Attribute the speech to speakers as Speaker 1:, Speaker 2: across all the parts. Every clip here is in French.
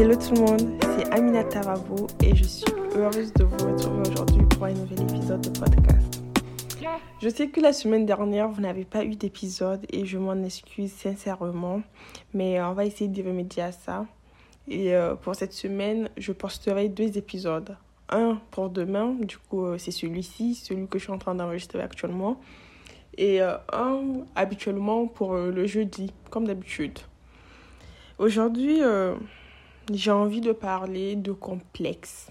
Speaker 1: Hello tout le monde, c'est Amina Tarabo et je suis heureuse de vous retrouver aujourd'hui pour un nouvel épisode de podcast. Je sais que la semaine dernière, vous n'avez pas eu d'épisode et je m'en excuse sincèrement, mais on va essayer de remédier à ça. Et euh, pour cette semaine, je posterai deux épisodes. Un pour demain, du coup euh, c'est celui-ci, celui que je suis en train d'enregistrer actuellement. Et euh, un habituellement pour le jeudi, comme d'habitude. Aujourd'hui, j'ai envie de parler de complexe.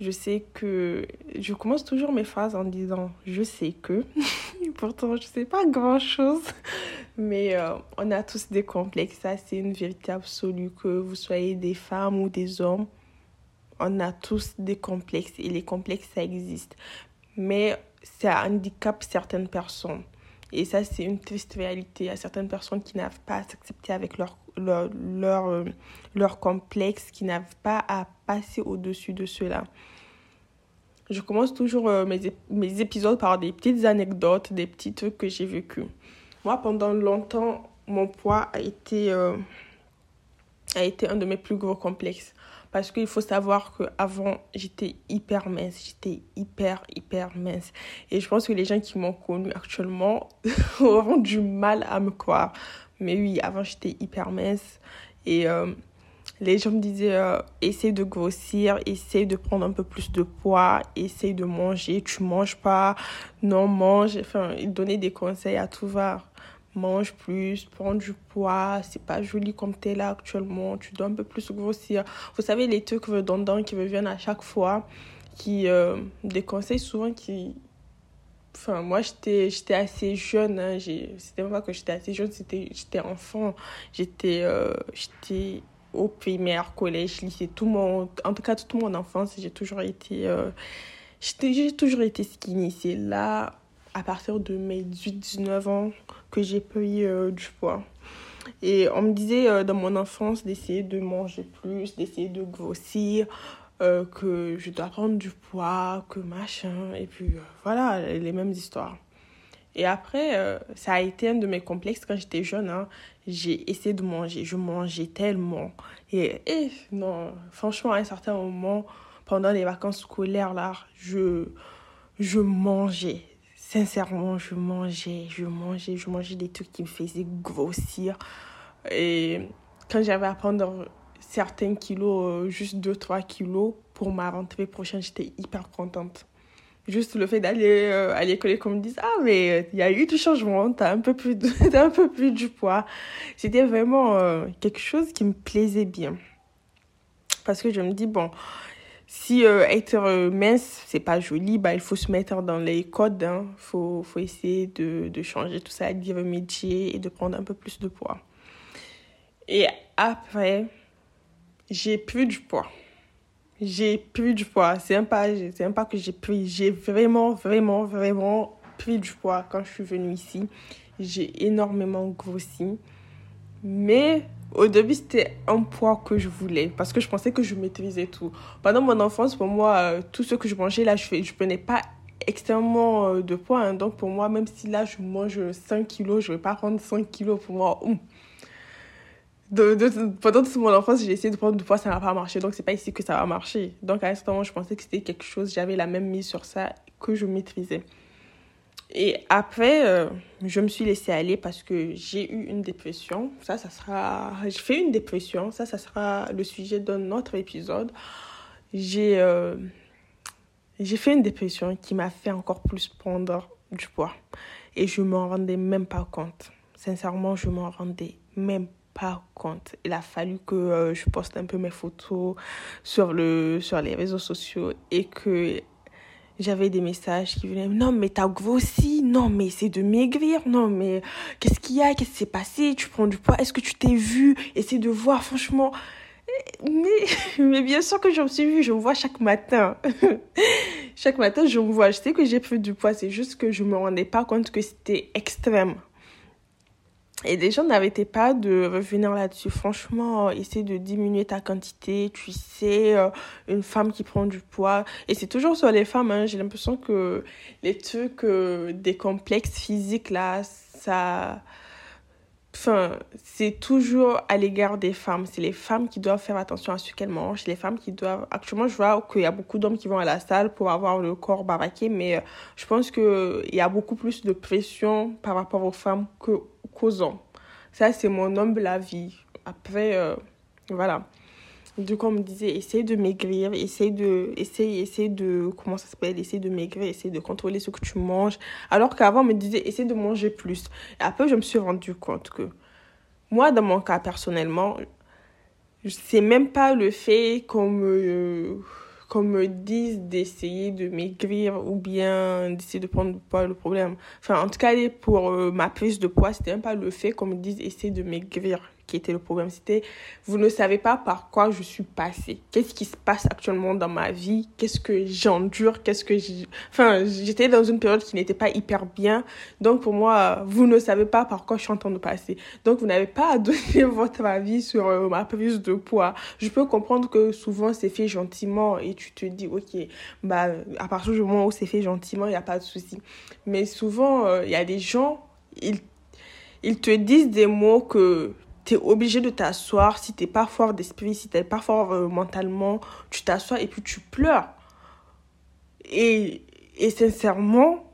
Speaker 1: Je sais que je commence toujours mes phrases en disant je sais que. Pourtant, je sais pas grand chose. Mais euh, on a tous des complexes. Ça, c'est une vérité absolue. Que vous soyez des femmes ou des hommes, on a tous des complexes. Et les complexes, ça existe. Mais ça handicap certaines personnes. Et ça, c'est une triste réalité. Il y a certaines personnes qui n'arrivent pas à s'accepter avec leur, leur, leur, euh, leur complexe, qui n'arrivent pas à passer au-dessus de cela. Je commence toujours euh, mes, mes épisodes par des petites anecdotes, des petits trucs que j'ai vécu. Moi, pendant longtemps, mon poids a été, euh, a été un de mes plus gros complexes. Parce qu'il faut savoir qu'avant, j'étais hyper mince. J'étais hyper, hyper mince. Et je pense que les gens qui m'ont connue actuellement auront du mal à me croire. Mais oui, avant, j'étais hyper mince. Et euh, les gens me disaient euh, essaye de grossir, essaye de prendre un peu plus de poids, essaye de manger. Tu manges pas, non, mange. Enfin, ils donnaient des conseils à tout va mange plus, prends du poids, c'est pas joli comme t'es là actuellement, tu dois un peu plus grossir. Vous savez, les trucs redondants qui reviennent à chaque fois, qui, euh, des conseils souvent qui... Moi, j'étais, assez jeune, hein, c'était pas que j'étais assez jeune, j'étais enfant, j'étais, euh, j'étais au primaire, collège, lycée, tout mon, en tout cas, toute mon enfance, j'ai toujours été, euh, j'ai toujours été skinny. C'est là, à partir de mes 18-19 ans, que j'ai pris euh, du poids. Et on me disait euh, dans mon enfance d'essayer de manger plus, d'essayer de grossir, euh, que je dois prendre du poids, que machin. Et puis voilà, les mêmes histoires. Et après, ça a été un de mes complexes quand j'étais jeune. Hein. J'ai essayé de manger. Je mangeais tellement. Et, et, non, franchement, à un certain moment, pendant les vacances scolaires, là, je, je mangeais sincèrement, je mangeais, je mangeais, je mangeais des trucs qui me faisaient grossir. Et quand j'avais à prendre certains kilos, euh, juste 2-3 kilos, pour ma rentrée prochaine, j'étais hyper contente. Juste le fait d'aller euh, à l'école et qu'on me dise Ah, mais il y a eu du changement, t'as un, peu plus un peu plus du poids. C'était vraiment euh, quelque chose qui me plaisait bien. Parce que je me dis Bon, si euh, être euh, mince, c'est pas joli, bah, il faut se mettre dans les codes. Il hein. faut, faut essayer de, de changer tout ça, d'y remédier et de prendre un peu plus de poids. Et après, j'ai pris du poids. J'ai pris du poids. C'est un pas, c'est pas que j'ai pris. J'ai vraiment, vraiment, vraiment pris du poids quand je suis venue ici. J'ai énormément grossi. Mais au début, c'était un poids que je voulais parce que je pensais que je maîtrisais tout. Pendant mon enfance, pour moi, euh, tout ce que je mangeais, là, je je prenais pas extrêmement euh, de poids. Hein. Donc, pour moi, même si là, je mange 5 kilos, je ne vais pas prendre 5 kilos pour moi. De, pendant toute mon enfance, j'ai essayé de prendre du poids, ça n'a pas marché. Donc, c'est pas ici que ça va marcher. Donc, à un certain moment, je pensais que c'était quelque chose, j'avais la même mise sur ça que je maîtrisais. Et après, euh, je me suis laissée aller parce que j'ai eu une dépression. Ça, ça sera... J'ai fait une dépression. Ça, ça sera le sujet d'un autre épisode. J'ai euh, j'ai fait une dépression qui m'a fait encore plus prendre du poids. Et je m'en rendais même pas compte. Sincèrement, je m'en rendais même pas compte. Il a fallu que euh, je poste un peu mes photos sur, le, sur les réseaux sociaux et que j'avais des messages qui venaient non mais t'as grossi non mais c'est de maigrir non mais qu'est-ce qu'il y a qu'est-ce qui s'est passé tu prends du poids est-ce que tu t'es vu? Essaie de voir franchement mais, mais bien sûr que je me suis vue je me vois chaque matin. Chaque matin je me vois je sais que j'ai pris du poids c'est juste que je me rendais pas compte que c'était extrême et les gens n'arrêtaient pas de revenir là-dessus. Franchement, essaie de diminuer ta quantité. Tu sais, euh, une femme qui prend du poids. Et c'est toujours sur les femmes. Hein. J'ai l'impression que les trucs, euh, des complexes physiques, là, ça... Enfin, c'est toujours à l'égard des femmes. C'est les femmes qui doivent faire attention à ce qu'elles mangent. Les femmes qui doivent. Actuellement, je vois qu'il y a beaucoup d'hommes qui vont à la salle pour avoir le corps baraqué, mais euh, je pense qu'il y a beaucoup plus de pression par rapport aux femmes qu'aux hommes. Ça, c'est mon humble avis. Après, euh, voilà. Donc, on me disait, essaye de maigrir, essaye de, essaye, essaye de, comment ça s'appelle, essaye de maigrir, essaye de contrôler ce que tu manges. Alors qu'avant, on me disait, essaye de manger plus. Et après, je me suis rendu compte que, moi, dans mon cas, personnellement, c'est même pas le fait qu'on me, qu'on me dise d'essayer de maigrir ou bien d'essayer de prendre du poids, le problème. Enfin, en tout cas, pour euh, ma prise de poids, c'était même pas le fait qu'on me dise essayer de maigrir qui était le problème. C'était, vous ne savez pas par quoi je suis passée. Qu'est-ce qui se passe actuellement dans ma vie? Qu'est-ce que j'endure? Qu'est-ce que j'ai... Enfin, j'étais dans une période qui n'était pas hyper bien. Donc, pour moi, vous ne savez pas par quoi je suis en train de passer. Donc, vous n'avez pas à donner votre avis sur euh, ma prise de poids. Je peux comprendre que souvent, c'est fait gentiment et tu te dis, OK, bah, à partir du moment où c'est fait gentiment, il n'y a pas de souci. Mais souvent, euh, il y a des gens, ils, ils te disent des mots que obligé de t'asseoir. Si tu n'es pas fort d'esprit, si tu n'es pas fort euh, mentalement, tu t'assois et puis tu pleures. Et, et sincèrement,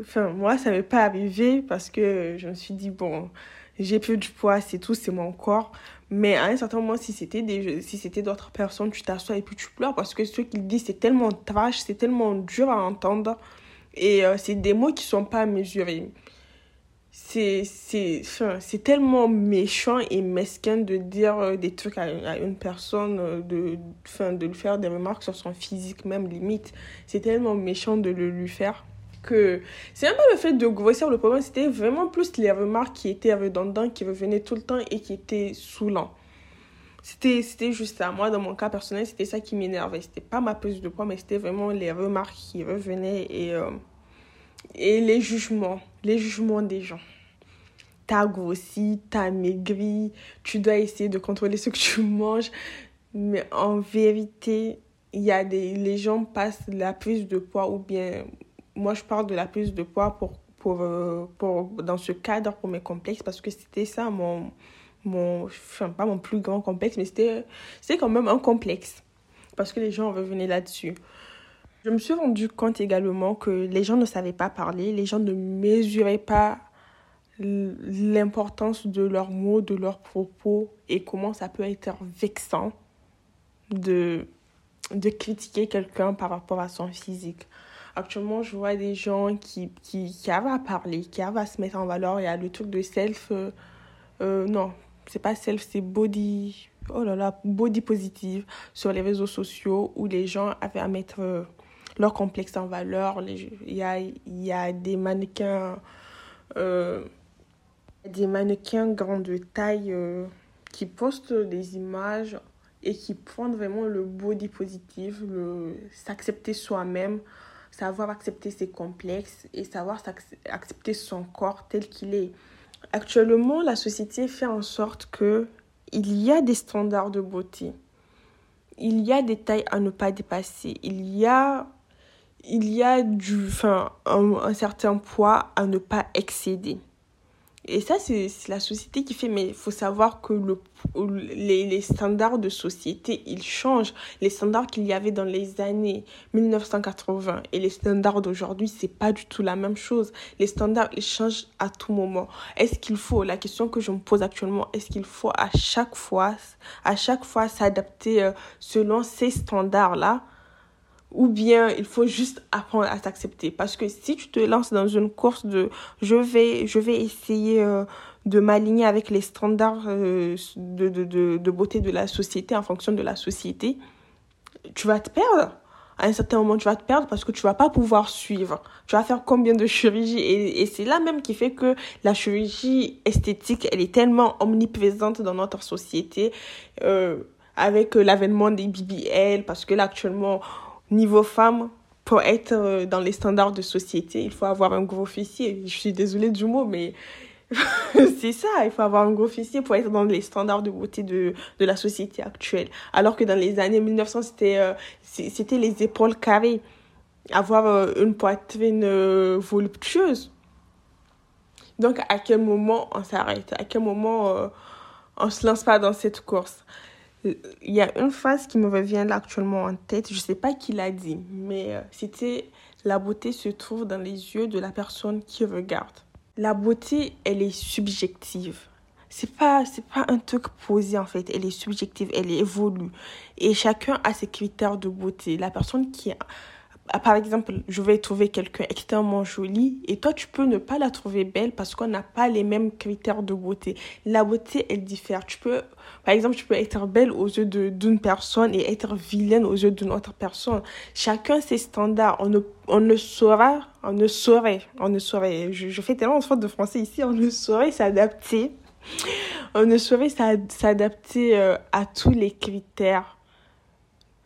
Speaker 1: enfin, moi, ça m'est pas arrivé parce que je me suis dit, bon, j'ai plus du poids, c'est tout, c'est mon corps. Mais à un certain moment, si c'était des, si c'était d'autres personnes, tu t'assois et puis tu pleures parce que ce qu'ils disent, c'est tellement trash, c'est tellement dur à entendre. Et euh, c'est des mots qui sont pas mesurés c'est tellement méchant et mesquin de dire euh, des trucs à, une personne euh, de fin de lui faire des remarques sur son physique même limite. C'est tellement méchant de le lui faire que c'est un peu le fait de grossir le problème. C'était vraiment plus les remarques qui étaient redondantes qui revenaient tout le temps et qui étaient saoulants c'était c'était juste ça moi. Dans mon cas personnel c'était ça qui m'énervait. C'était pas ma prise de poids mais c'était vraiment les remarques qui revenaient et euh, et les jugements, les jugements des gens. T'as grossi, t'as maigri, tu dois essayer de contrôler ce que tu manges. Mais en vérité, il y a des, les gens passent la prise de poids ou bien, moi je parle de la prise de poids pour, pour, euh, pour, dans ce cadre pour mes complexes parce que c'était ça mon, mon, enfin pas mon plus grand complexe, mais c'était quand même un complexe parce que les gens revenaient là-dessus. Je me suis rendu compte également que les gens ne savaient pas parler, les gens ne mesuraient pas l'importance de leurs mots, de leurs propos et comment ça peut être vexant de, de critiquer quelqu'un par rapport à son physique. Actuellement, je vois des gens qui, qui, qui avaient à parler, qui avaient à se mettre en valeur. Il y a le truc de self. Euh, euh, non, c'est pas self, c'est body. Oh là body positive sur les réseaux sociaux où les gens avaient à mettre leur complexe en valeur. Il y a, y a des mannequins, euh, des mannequins grande taille euh, qui postent des images et qui prennent vraiment le body positif, le s'accepter soi-même, savoir accepter ses complexes et savoir accepter son corps tel qu'il est. Actuellement, la société fait en sorte que il y a des standards de beauté. Il y a des tailles à ne pas dépasser. Il y a il y a du, enfin, un, certain poids à ne pas excéder. Et ça, c'est la société qui fait, mais il faut savoir que le, les, les, standards de société, ils changent. Les standards qu'il y avait dans les années 1980 et les standards d'aujourd'hui, c'est pas du tout la même chose. Les standards, ils changent à tout moment. Est-ce qu'il faut, la question que je me pose actuellement, est-ce qu'il faut à chaque fois, à chaque fois s'adapter euh, selon ces standards-là? Ou bien il faut juste apprendre à s'accepter parce que si tu te lances dans une course de je vais je vais essayer euh, de m'aligner avec les standards euh, de, de, de, beauté de la société en fonction de la société tu vas te perdre. À un certain moment tu vas te perdre parce que tu vas pas pouvoir suivre. Tu vas faire combien de chirurgies et, et c'est là même qui fait que la chirurgie esthétique elle est tellement omniprésente dans notre société euh, avec l'avènement des BBL parce que là actuellement niveau femme, pour être euh, dans les standards de société, il faut avoir un gros fessier. Je suis désolée du mot, mais c'est ça, il faut avoir un gros fessier pour être dans les standards de beauté de, de la société actuelle. Alors que dans les années 1900, c'était euh, c'était les épaules carrées, avoir euh, une poitrine voluptueuse. Donc, à quel moment on s'arrête? À quel moment on se lance pas dans cette course? Il y a une phrase qui me revient actuellement en tête. Je sais pas qui l'a dit, mais euh, c'était la beauté se trouve dans les yeux de la personne qui regarde. La beauté, elle est subjective. C'est pas c'est pas un truc posé en fait, elle est subjective, elle évolue et chacun a ses critères de beauté. La personne qui ah, par exemple, je vais trouver quelqu'un extrêmement joli et toi, tu peux ne pas la trouver belle parce qu'on n'a pas les mêmes critères de beauté. La beauté, elle diffère. Tu peux, par exemple, tu peux être belle aux yeux d'une personne et être vilaine aux yeux d'une autre personne. Chacun ses standards. On ne, on ne saura, on ne saurait, on ne saurait, je, je fais tellement de fautes de français ici, on ne saurait s'adapter. On ne saurait s'adapter euh, à tous les critères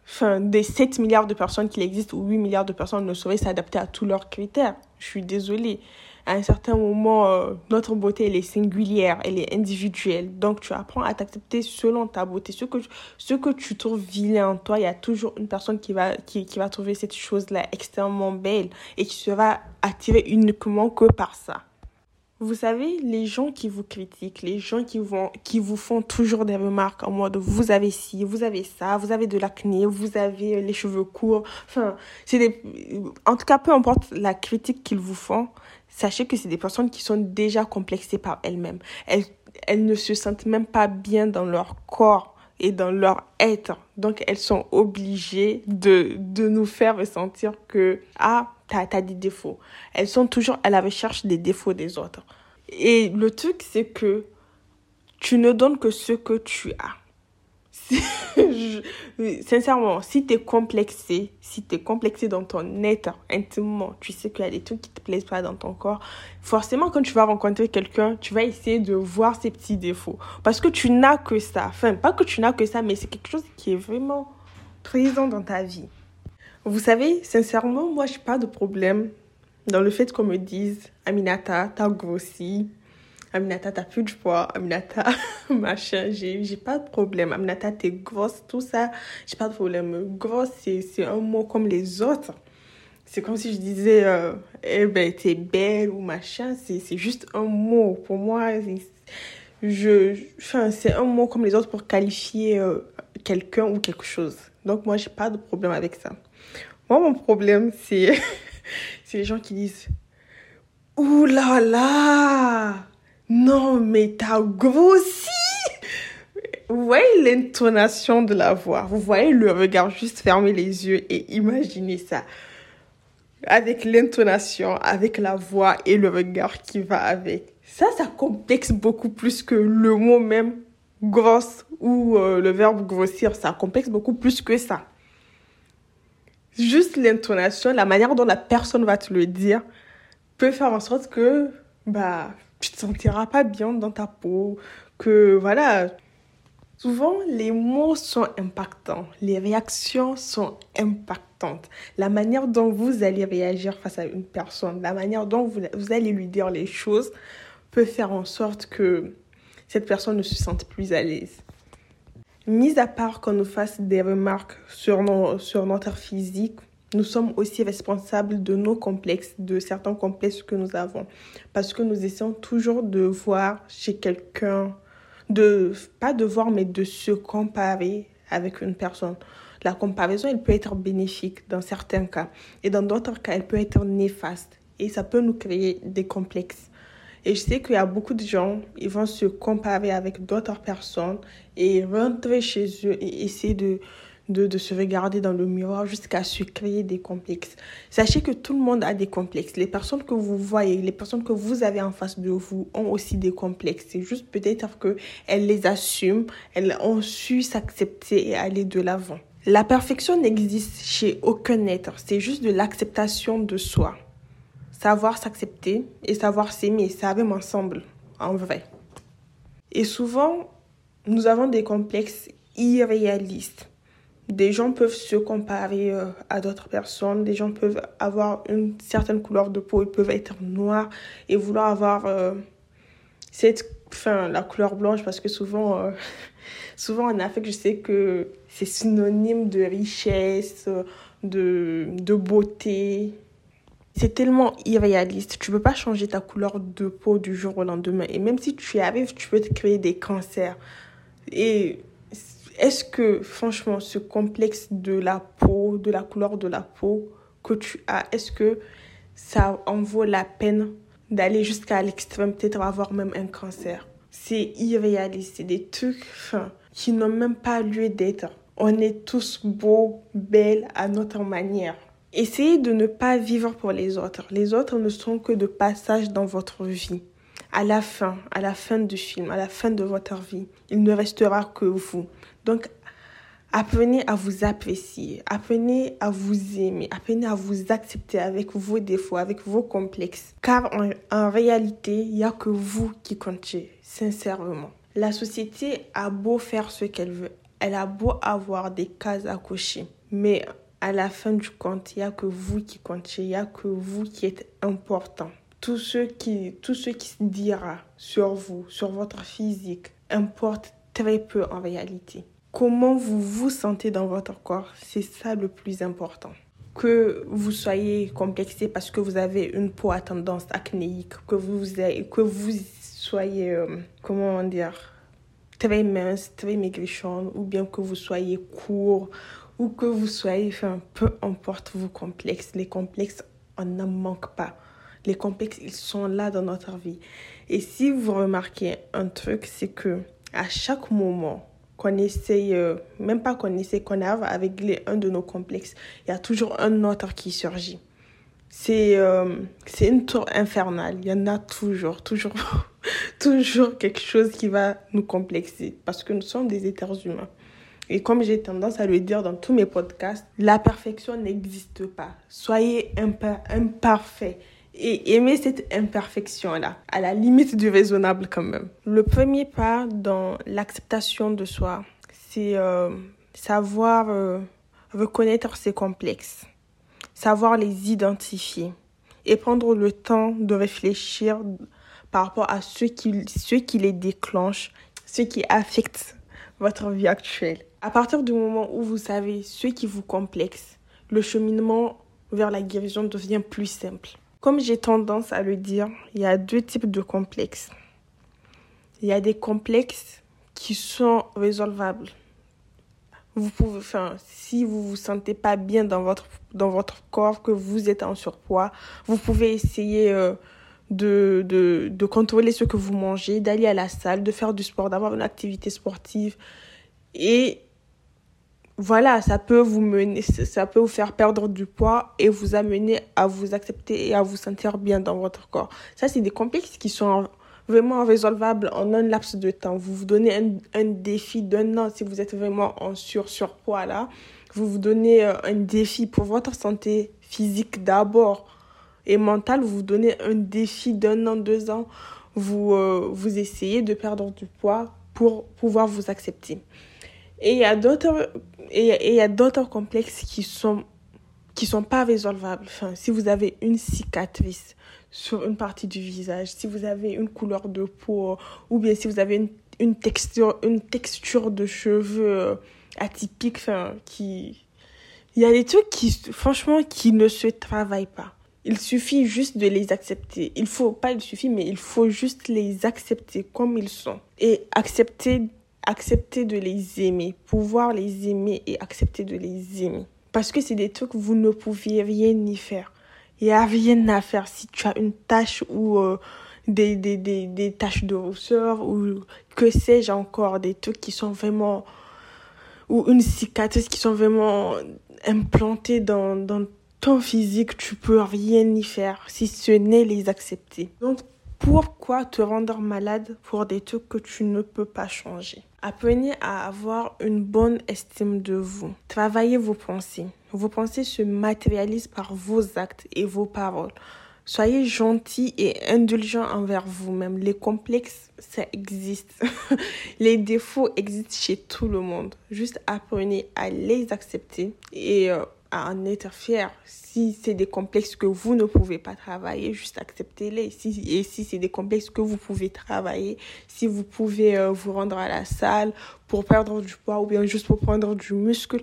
Speaker 1: enfin, des 7 milliards de personnes qu'il existe ou 8 milliards de personnes ne sauraient s'adapter à tous leurs critères. Je suis désolée. À un certain moment, euh, notre beauté, elle est singulière, elle est individuelle. Donc, tu apprends à t'accepter selon ta beauté. Ce que, ce que tu trouves vilain en toi, il y a toujours une personne qui va, qui, qui va trouver cette chose-là extrêmement belle et qui sera attirée uniquement que par ça. Vous savez, les gens qui vous critiquent, les gens qui, vont, qui vous font toujours des remarques en mode vous avez ci, vous avez ça, vous avez de l'acné, vous avez les cheveux courts. Enfin, c'est des... En tout cas, peu importe la critique qu'ils vous font, sachez que c'est des personnes qui sont déjà complexées par elles-mêmes. Elles, elles ne se sentent même pas bien dans leur corps et dans leur être. Donc, elles sont obligées de, de nous faire ressentir que, ah, t'as as des défauts. Elles sont toujours à la recherche des défauts des autres. Et le truc, c'est que tu ne donnes que ce que tu as. sincèrement, si tu es complexé, si tu es complexé dans ton être intimement, tu sais qu'il y a des trucs qui te plaisent pas dans ton corps, forcément quand tu vas rencontrer quelqu'un, tu vas essayer de voir ses petits défauts. Parce que tu n'as que ça. Enfin, pas que tu n'as que ça, mais c'est quelque chose qui est vraiment présent dans ta vie. Vous savez, sincèrement, moi, j'ai pas de problème dans le fait qu'on me dise Aminata, t'as grossi. Aminata, t'as plus de poids. Aminata, machin, j'ai pas de problème. Aminata, t'es grosse, tout ça. J'ai pas de problème. Grosse, c'est un mot comme les autres. C'est comme si je disais, euh, eh ben, t'es belle ou machin. C'est juste un mot. Pour moi, c'est un mot comme les autres pour qualifier euh, quelqu'un ou quelque chose. Donc, moi, j'ai pas de problème avec ça. Moi, mon problème, c'est les gens qui disent Ouh là là Non, mais t'as grossi Vous voyez l'intonation de la voix, vous voyez le regard, juste fermer les yeux et imaginez ça. Avec l'intonation, avec la voix et le regard qui va avec. Ça, ça complexe beaucoup plus que le mot même grosse ou euh, le verbe grossir. Ça complexe beaucoup plus que ça juste l'intonation, la manière dont la personne va te le dire peut faire en sorte que bah tu te sentiras pas bien dans ta peau, que voilà. Souvent, les mots sont impactants, les réactions sont impactantes. La manière dont vous allez réagir face à une personne, la manière dont vous, vous allez lui dire les choses peut faire en sorte que cette personne ne se sente plus à l'aise. Mis à part qu'on nous fasse des remarques sur, nos, sur notre physique, nous sommes aussi responsables de nos complexes, de certains complexes que nous avons. Parce que nous essayons toujours de voir chez quelqu'un, de, pas de voir, mais de se comparer avec une personne. La comparaison, elle peut être bénéfique dans certains cas. Et dans d'autres cas, elle peut être néfaste. Et ça peut nous créer des complexes. Et je sais qu'il y a beaucoup de gens, ils vont se comparer avec d'autres personnes et rentrer chez eux et essayer de, de, de se regarder dans le miroir jusqu'à se créer des complexes. Sachez que tout le monde a des complexes. Les personnes que vous voyez, les personnes que vous avez en face de vous ont aussi des complexes. C'est juste peut-être qu'elles les assument, elles ont su s'accepter et aller de l'avant. La perfection n'existe chez aucun être. C'est juste de l'acceptation de soi savoir s'accepter et savoir s'aimer, ça va ensemble, en vrai. Et souvent, nous avons des complexes irréalistes. Des gens peuvent se comparer euh, à d'autres personnes, des gens peuvent avoir une certaine couleur de peau, ils peuvent être noirs et vouloir avoir euh, cette, enfin, la couleur blanche parce que souvent, euh, souvent en Afrique, je sais que c'est synonyme de richesse, de, de beauté, C'est tellement irréaliste. Tu peux pas changer ta couleur de peau du jour au lendemain. Et même si tu y arrives, tu peux te créer des cancers. Et est-ce que, franchement, ce complexe de la peau, de la couleur de la peau que tu as, est-ce que ça en vaut la peine d'aller jusqu'à l'extrême, peut-être avoir même un cancer? C'est irréaliste. C'est des trucs qui n'ont même pas lieu d'être. On est tous beaux, belles à notre manière. Essayez de ne pas vivre pour les autres. Les autres ne sont que de passage dans votre vie. À la fin, à la fin du film, à la fin de votre vie, il ne restera que vous. Donc, apprenez à vous apprécier, apprenez à vous aimer, apprenez à vous accepter avec vos défauts, avec vos complexes. Car en, réalité, il n'y a que vous qui comptez, sincèrement. La société a beau faire ce qu'elle veut, elle a beau avoir des cases à cocher, mais à la fin du compte, il n'y a que vous qui comptez, il n'y a que vous qui êtes important. Tout ce qui, qui se dira sur vous, sur votre physique, importe très peu en réalité comment vous vous sentez dans votre corps. C'est ça le plus important. Que vous soyez complexé parce que vous avez une peau à tendance acnéique, que vous, que vous soyez, euh, comment dire, très mince, très maigrichon, ou bien que vous soyez court, ou que vous soyez, peu importe vos complexes. Les complexes, on n'en manque pas. Les complexes, ils sont là dans notre vie. Et si vous remarquez un truc, c'est que à chaque moment qu'on essaye, euh, même pas qu'on essaye, qu'on arrive avec un de nos complexes, il y a toujours un autre qui surgit. C'est euh, c'est une tour infernale. Il y en a toujours, toujours, toujours quelque chose qui va nous complexer parce que nous sommes des êtres humains. Et comme j'ai tendance à le dire dans tous mes podcasts, la perfection n'existe pas. Soyez imparfait et aimer cette imperfection-là, à la limite du raisonnable quand même. Le premier pas dans l'acceptation de soi, c'est euh, savoir euh, reconnaître ses complexes, savoir les identifier et prendre le temps de réfléchir par rapport à ce qui, ce qui les déclenche, ce qui affecte votre vie actuelle. À partir du moment où vous savez ce qui vous complexe, le cheminement vers la guérison devient plus simple. Comme j'ai tendance à le dire, il y a deux types de complexes. Il y a des complexes qui sont résolvables. Vous pouvez, si vous vous sentez pas bien dans votre, dans votre corps, que vous êtes en surpoids, vous pouvez essayer euh, de, de, de contrôler ce que vous mangez, d'aller à la salle, de faire du sport, d'avoir une activité sportive. Et voilà, ça peut vous mener, ça peut vous faire perdre du poids et vous amener à vous accepter et à vous sentir bien dans votre corps. Ça, c'est des complexes qui sont vraiment résolvables en un laps de temps. Vous vous donnez un, défi d'un an si vous êtes vraiment en sur surpoids là. Vous vous donnez euh, un défi pour votre santé physique d'abord et mentale. Vous vous donnez un défi d'un an, deux ans. Vous, euh, vous essayez de perdre du poids pour pouvoir vous accepter. Et il y a d'autres et il y a d'autres complexes qui sont qui sont pas résolvables. Enfin, si vous avez une cicatrice sur une partie du visage, si vous avez une couleur de peau ou bien si vous avez une, une texture une texture de cheveux atypique, enfin qui il y a des trucs qui franchement qui ne se travaillent pas. Il suffit juste de les accepter. Il faut pas il suffit mais il faut juste les accepter comme ils sont et accepter accepter de les aimer, pouvoir les aimer et accepter de les aimer. Parce que c'est des trucs que vous ne pouviez rien y faire. Il n'y a rien à faire si tu as une tâche ou euh, des, des, des, des taches de rousseur ou que sais-je encore, des trucs qui sont vraiment... ou une cicatrice qui sont vraiment implantées dans, dans ton physique, tu peux rien y faire si ce n'est les accepter. Donc pourquoi te rendre malade pour des trucs que tu ne peux pas changer? Apprenez à avoir une bonne estime de vous. Travaillez vos pensées. Vos pensées se matérialisent par vos actes et vos paroles. Soyez gentil et indulgent envers vous-même. Les complexes, ça existe. les défauts existent chez tout le monde. Juste apprenez à les accepter et euh, à en être fier. Si c'est des complexes que vous ne pouvez pas travailler, juste acceptez-les. Et si c'est des complexes que vous pouvez travailler, si vous pouvez euh, vous rendre à la salle pour perdre du poids ou bien juste pour prendre du muscle,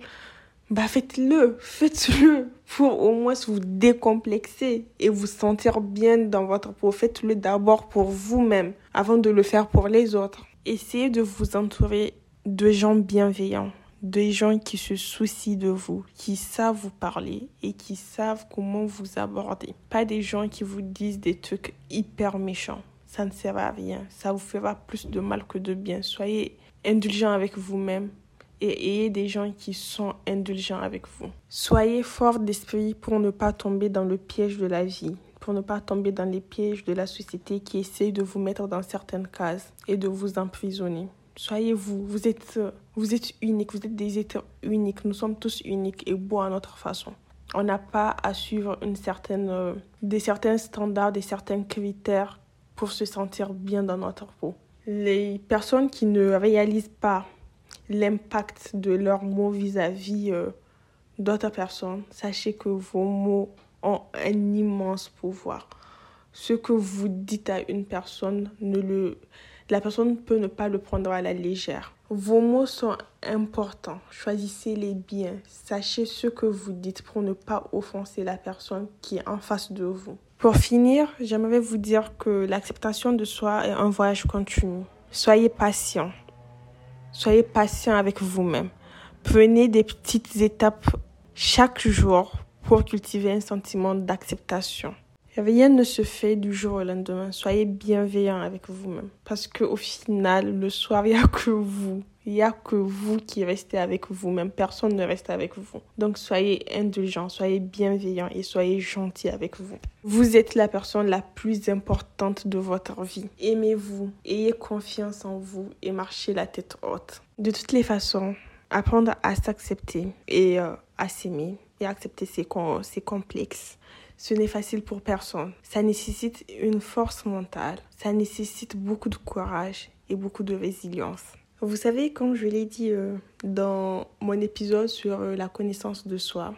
Speaker 1: bah faites-le, faites-le pour au moins vous décomplexer et vous sentir bien dans votre peau. Faites-le d'abord pour vous-même avant de le faire pour les autres. Essayez de vous entourer de gens bienveillants, de gens qui se soucient de vous, qui savent vous parler et qui savent comment vous aborder. Pas des gens qui vous disent des trucs hyper méchants. Ça ne sert à rien. Ça vous fera plus de mal que de bien. Soyez indulgent avec vous-même et ayez des gens qui sont indulgents avec vous. Soyez fort d'esprit pour ne pas tomber dans le piège de la vie, pour ne pas tomber dans les pièges de la société qui essaye de vous mettre dans certaines cases et de vous emprisonner. Soyez vous, vous êtes, vous êtes unique, vous êtes des êtres uniques, nous sommes tous uniques et beaux à notre façon. On n'a pas à suivre une certaine, euh, des certains standards, des certains critères pour se sentir bien dans notre peau. Les personnes qui ne réalisent pas l'impact de leurs mots vis-à-vis euh, d'autres personnes, sachez que vos mots ont un immense pouvoir. Ce que vous dites à une personne, ne le, la personne peut ne pas le prendre à la légère. Vos mots sont importants. Choisissez-les bien. Sachez ce que vous dites pour ne pas offenser la personne qui est en face de vous. Pour finir, j'aimerais vous dire que l'acceptation de soi est un voyage continu. Soyez patient. Soyez patient avec vous-même. Prenez des petites étapes chaque jour pour cultiver un sentiment d'acceptation. Rien ne se fait du jour au lendemain. Soyez bienveillant avec vous-même. Parce qu'au final, le soir, il n'y a que vous. Il n'y a que vous qui restez avec vous-même. Personne ne reste avec vous. Donc soyez indulgent, soyez bienveillant et soyez gentil avec vous. Vous êtes la personne la plus importante de votre vie. Aimez-vous, ayez confiance en vous et marchez la tête haute. De toutes les façons, apprendre à s'accepter et euh, à s'aimer et accepter ses, ses complexes ce n'est facile pour personne. Ça nécessite une force mentale, ça nécessite beaucoup de courage et beaucoup de résilience. Vous savez, comme je l'ai dit euh, dans mon épisode sur euh, la connaissance de soi,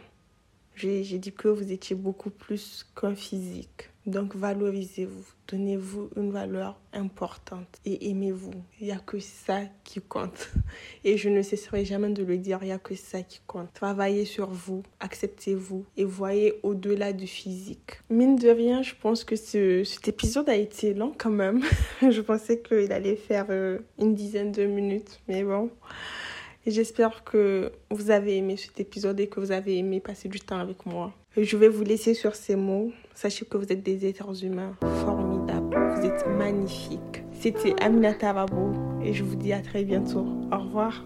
Speaker 1: j'ai dit que vous étiez beaucoup plus qu'un physique. Donc valorisez-vous, donnez-vous une valeur importante et aimez-vous. Il n'y a que ça qui compte. Et je ne cesserai jamais de le dire, il n'y a que ça qui compte. Travaillez sur vous, acceptez-vous et voyez au-delà du physique. Mine de rien, je pense que ce, cet épisode a été long quand même. je pensais qu'il allait faire euh, une dizaine de minutes, mais bon. J'espère que vous avez aimé cet épisode et que vous avez aimé passer du temps avec moi. Je vais vous laisser sur ces mots. Sachez que vous êtes des êtres humains formidables. Vous êtes magnifiques. C'était Aminata Rabo et je vous dis à très bientôt. Au revoir.